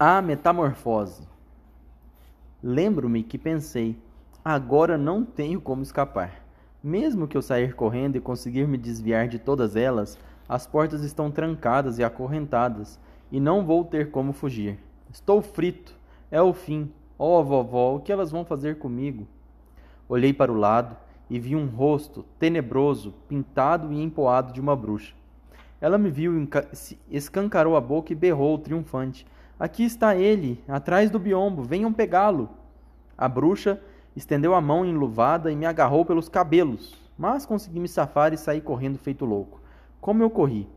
A metamorfose. Lembro-me que pensei, agora não tenho como escapar. Mesmo que eu sair correndo e conseguir me desviar de todas elas, as portas estão trancadas e acorrentadas, e não vou ter como fugir. Estou frito. É o fim. Oh, vovó, o que elas vão fazer comigo? Olhei para o lado e vi um rosto tenebroso, pintado e empoado de uma bruxa. Ela me viu, escancarou a boca e berrou triunfante: Aqui está ele, atrás do biombo, venham pegá-lo. A bruxa estendeu a mão enluvada e me agarrou pelos cabelos, mas consegui me safar e sair correndo feito louco. Como eu corri!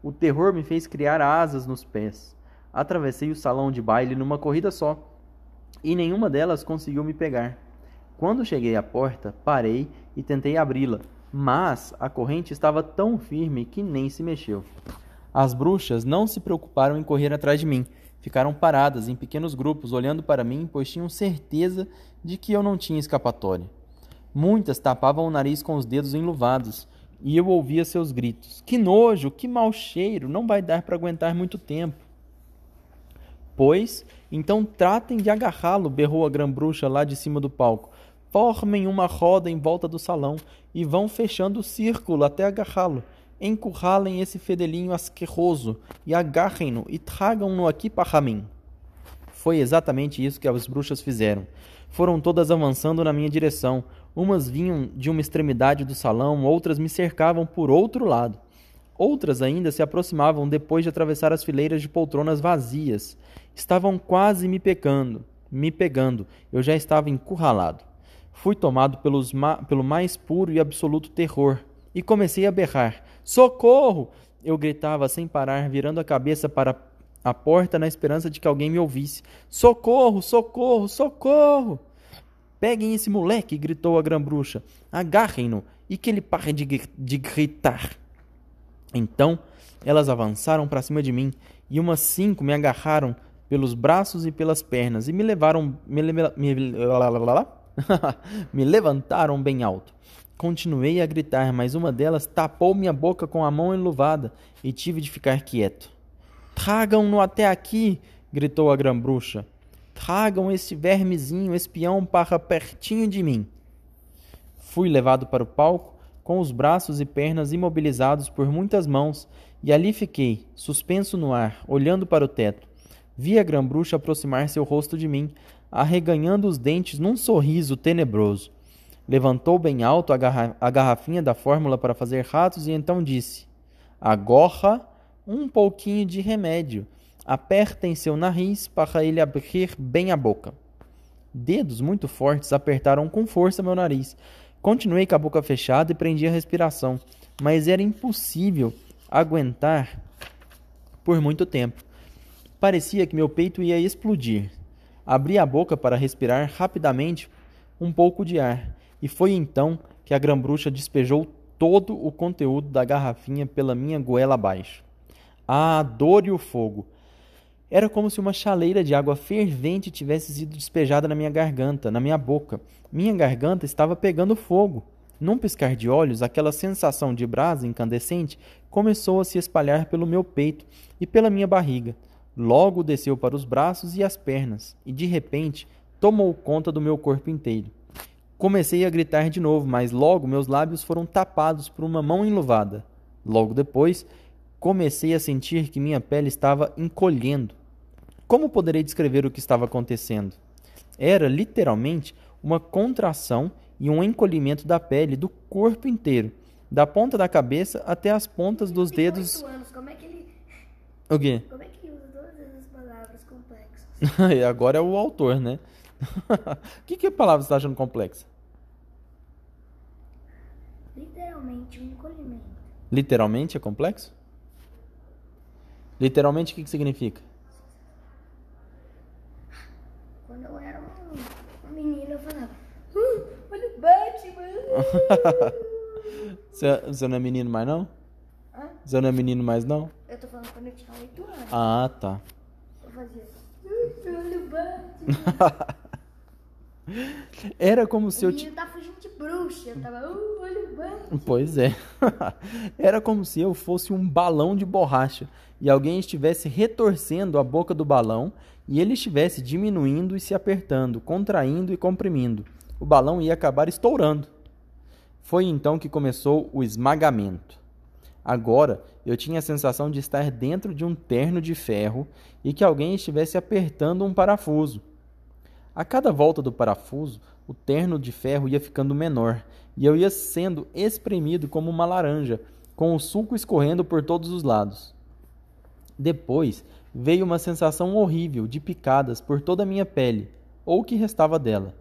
O terror me fez criar asas nos pés. Atravessei o salão de baile numa corrida só, e nenhuma delas conseguiu me pegar. Quando cheguei à porta, parei e tentei abri-la, mas a corrente estava tão firme que nem se mexeu. As bruxas não se preocuparam em correr atrás de mim. Ficaram paradas em pequenos grupos, olhando para mim, pois tinham certeza de que eu não tinha escapatória. Muitas tapavam o nariz com os dedos enluvados, e eu ouvia seus gritos: Que nojo, que mau cheiro, não vai dar para aguentar muito tempo. Pois, então tratem de agarrá-lo, berrou a grã-bruxa lá de cima do palco. Formem uma roda em volta do salão e vão fechando o círculo até agarrá-lo. Encurralem esse fedelinho asqueroso e agarrem-no e tragam-no aqui para mim. Foi exatamente isso que as bruxas fizeram. Foram todas avançando na minha direção. Umas vinham de uma extremidade do salão, outras me cercavam por outro lado. Outras ainda se aproximavam depois de atravessar as fileiras de poltronas vazias. Estavam quase me pecando, me pegando. Eu já estava encurralado. Fui tomado pelos ma pelo mais puro e absoluto terror e comecei a berrar: Socorro! Eu gritava sem parar, virando a cabeça para a porta na esperança de que alguém me ouvisse. Socorro, socorro, socorro! Peguem esse moleque! gritou a grã-bruxa. Agarrem-no e que ele pare de, de gritar. Então elas avançaram para cima de mim e umas cinco me agarraram pelos braços e pelas pernas e me levaram. Me, me, me, me levantaram bem alto. Continuei a gritar, mas uma delas tapou minha boca com a mão enluvada e tive de ficar quieto. Tragam-no até aqui! gritou a grã-bruxa. Tragam esse vermezinho espião para pertinho de mim. Fui levado para o palco, com os braços e pernas imobilizados por muitas mãos, e ali fiquei, suspenso no ar, olhando para o teto. Vi a grã-bruxa aproximar seu rosto de mim, arreganhando os dentes num sorriso tenebroso. Levantou bem alto a, garra a garrafinha da fórmula para fazer ratos e então disse: Agora um pouquinho de remédio. Aperta em seu nariz para ele abrir bem a boca. Dedos muito fortes apertaram com força meu nariz. Continuei com a boca fechada e prendi a respiração, mas era impossível aguentar por muito tempo. Parecia que meu peito ia explodir. Abri a boca para respirar rapidamente um pouco de ar e foi então que a grã-bruxa despejou todo o conteúdo da garrafinha pela minha goela abaixo. Ah, a dor e o fogo! Era como se uma chaleira de água fervente tivesse sido despejada na minha garganta, na minha boca. Minha garganta estava pegando fogo. Num piscar de olhos, aquela sensação de brasa incandescente começou a se espalhar pelo meu peito e pela minha barriga. Logo desceu para os braços e as pernas, e de repente tomou conta do meu corpo inteiro. Comecei a gritar de novo, mas logo meus lábios foram tapados por uma mão enluvada. Logo depois, comecei a sentir que minha pele estava encolhendo. Como poderei descrever o que estava acontecendo? Era literalmente uma contração e um encolhimento da pele do corpo inteiro, da ponta da cabeça até as pontas dos dedos. Anos, como é que ele... O quê? Como é que ele usa todas essas palavras complexas? Agora é o autor, né? O que, que palavra você está achando complexa? Literalmente um encolhimento. Literalmente é complexo? Literalmente o que, que significa? Quando eu era uma, menina, eu falava: uh, Olha o Batman! você, você não é menino mais não? Hã? Você não é menino mais não? Eu tô falando quando eu tinha 8 anos. Ah, tá. Eu fazia: uh, Olha o Batman! Era como se o eu. menino tá fugindo bruxa. Eu tava, uh, olha o Bud. Pois é. Era como se eu fosse um balão de borracha e alguém estivesse retorcendo a boca do balão e ele estivesse diminuindo e se apertando, contraindo e comprimindo. O balão ia acabar estourando. Foi então que começou o esmagamento. Agora eu tinha a sensação de estar dentro de um terno de ferro e que alguém estivesse apertando um parafuso. A cada volta do parafuso, o terno de ferro ia ficando menor e eu ia sendo espremido como uma laranja, com o suco escorrendo por todos os lados. Depois veio uma sensação horrível de picadas por toda a minha pele, ou o que restava dela,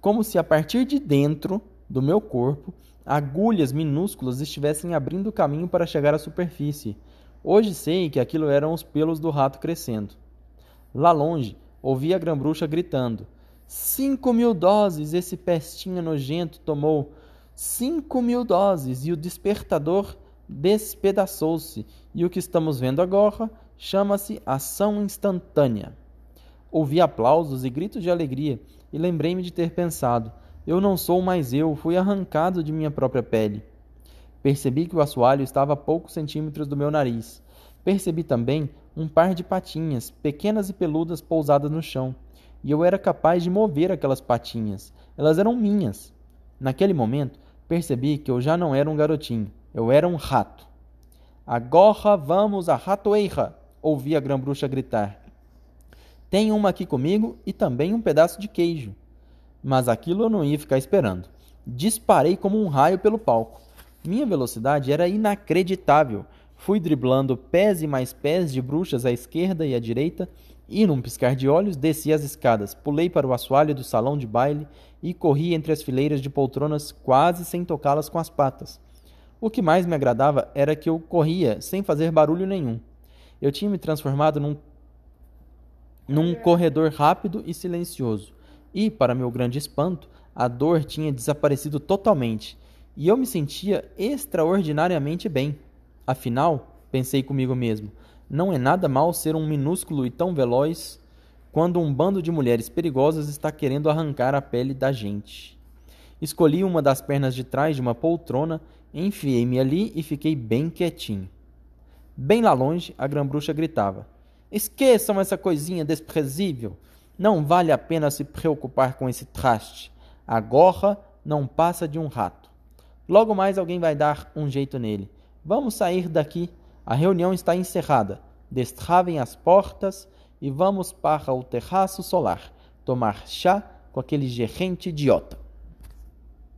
como se a partir de dentro do meu corpo agulhas minúsculas estivessem abrindo caminho para chegar à superfície. Hoje sei que aquilo eram os pelos do rato crescendo. Lá longe, ouvi a grã-bruxa gritando: Cinco mil doses esse pestinha nojento tomou! Cinco mil doses! E o despertador despedaçou-se, e o que estamos vendo agora chama-se ação instantânea. Ouvi aplausos e gritos de alegria, e lembrei-me de ter pensado: eu não sou mais eu, fui arrancado de minha própria pele. Percebi que o assoalho estava a poucos centímetros do meu nariz. Percebi também um par de patinhas, pequenas e peludas, pousadas no chão, e eu era capaz de mover aquelas patinhas. Elas eram minhas. Naquele momento, percebi que eu já não era um garotinho, eu era um rato. Agora vamos à ratoeira! ouvi a grã-bruxa gritar. Tem uma aqui comigo e também um pedaço de queijo. Mas aquilo eu não ia ficar esperando. Disparei como um raio pelo palco. Minha velocidade era inacreditável. Fui driblando pés e mais pés de bruxas à esquerda e à direita, e num piscar de olhos desci as escadas, pulei para o assoalho do salão de baile e corri entre as fileiras de poltronas quase sem tocá-las com as patas. O que mais me agradava era que eu corria sem fazer barulho nenhum. Eu tinha me transformado num, num corredor rápido e silencioso, e, para meu grande espanto, a dor tinha desaparecido totalmente, e eu me sentia extraordinariamente bem. Afinal, pensei comigo mesmo, não é nada mal ser um minúsculo e tão veloz quando um bando de mulheres perigosas está querendo arrancar a pele da gente. Escolhi uma das pernas de trás de uma poltrona Enfiei-me ali e fiquei bem quietinho. Bem lá longe, a grã-bruxa gritava: Esqueçam essa coisinha desprezível! Não vale a pena se preocupar com esse traste. A gorra não passa de um rato. Logo mais alguém vai dar um jeito nele. Vamos sair daqui. A reunião está encerrada. Destravem as portas e vamos para o terraço solar tomar chá com aquele gerente idiota.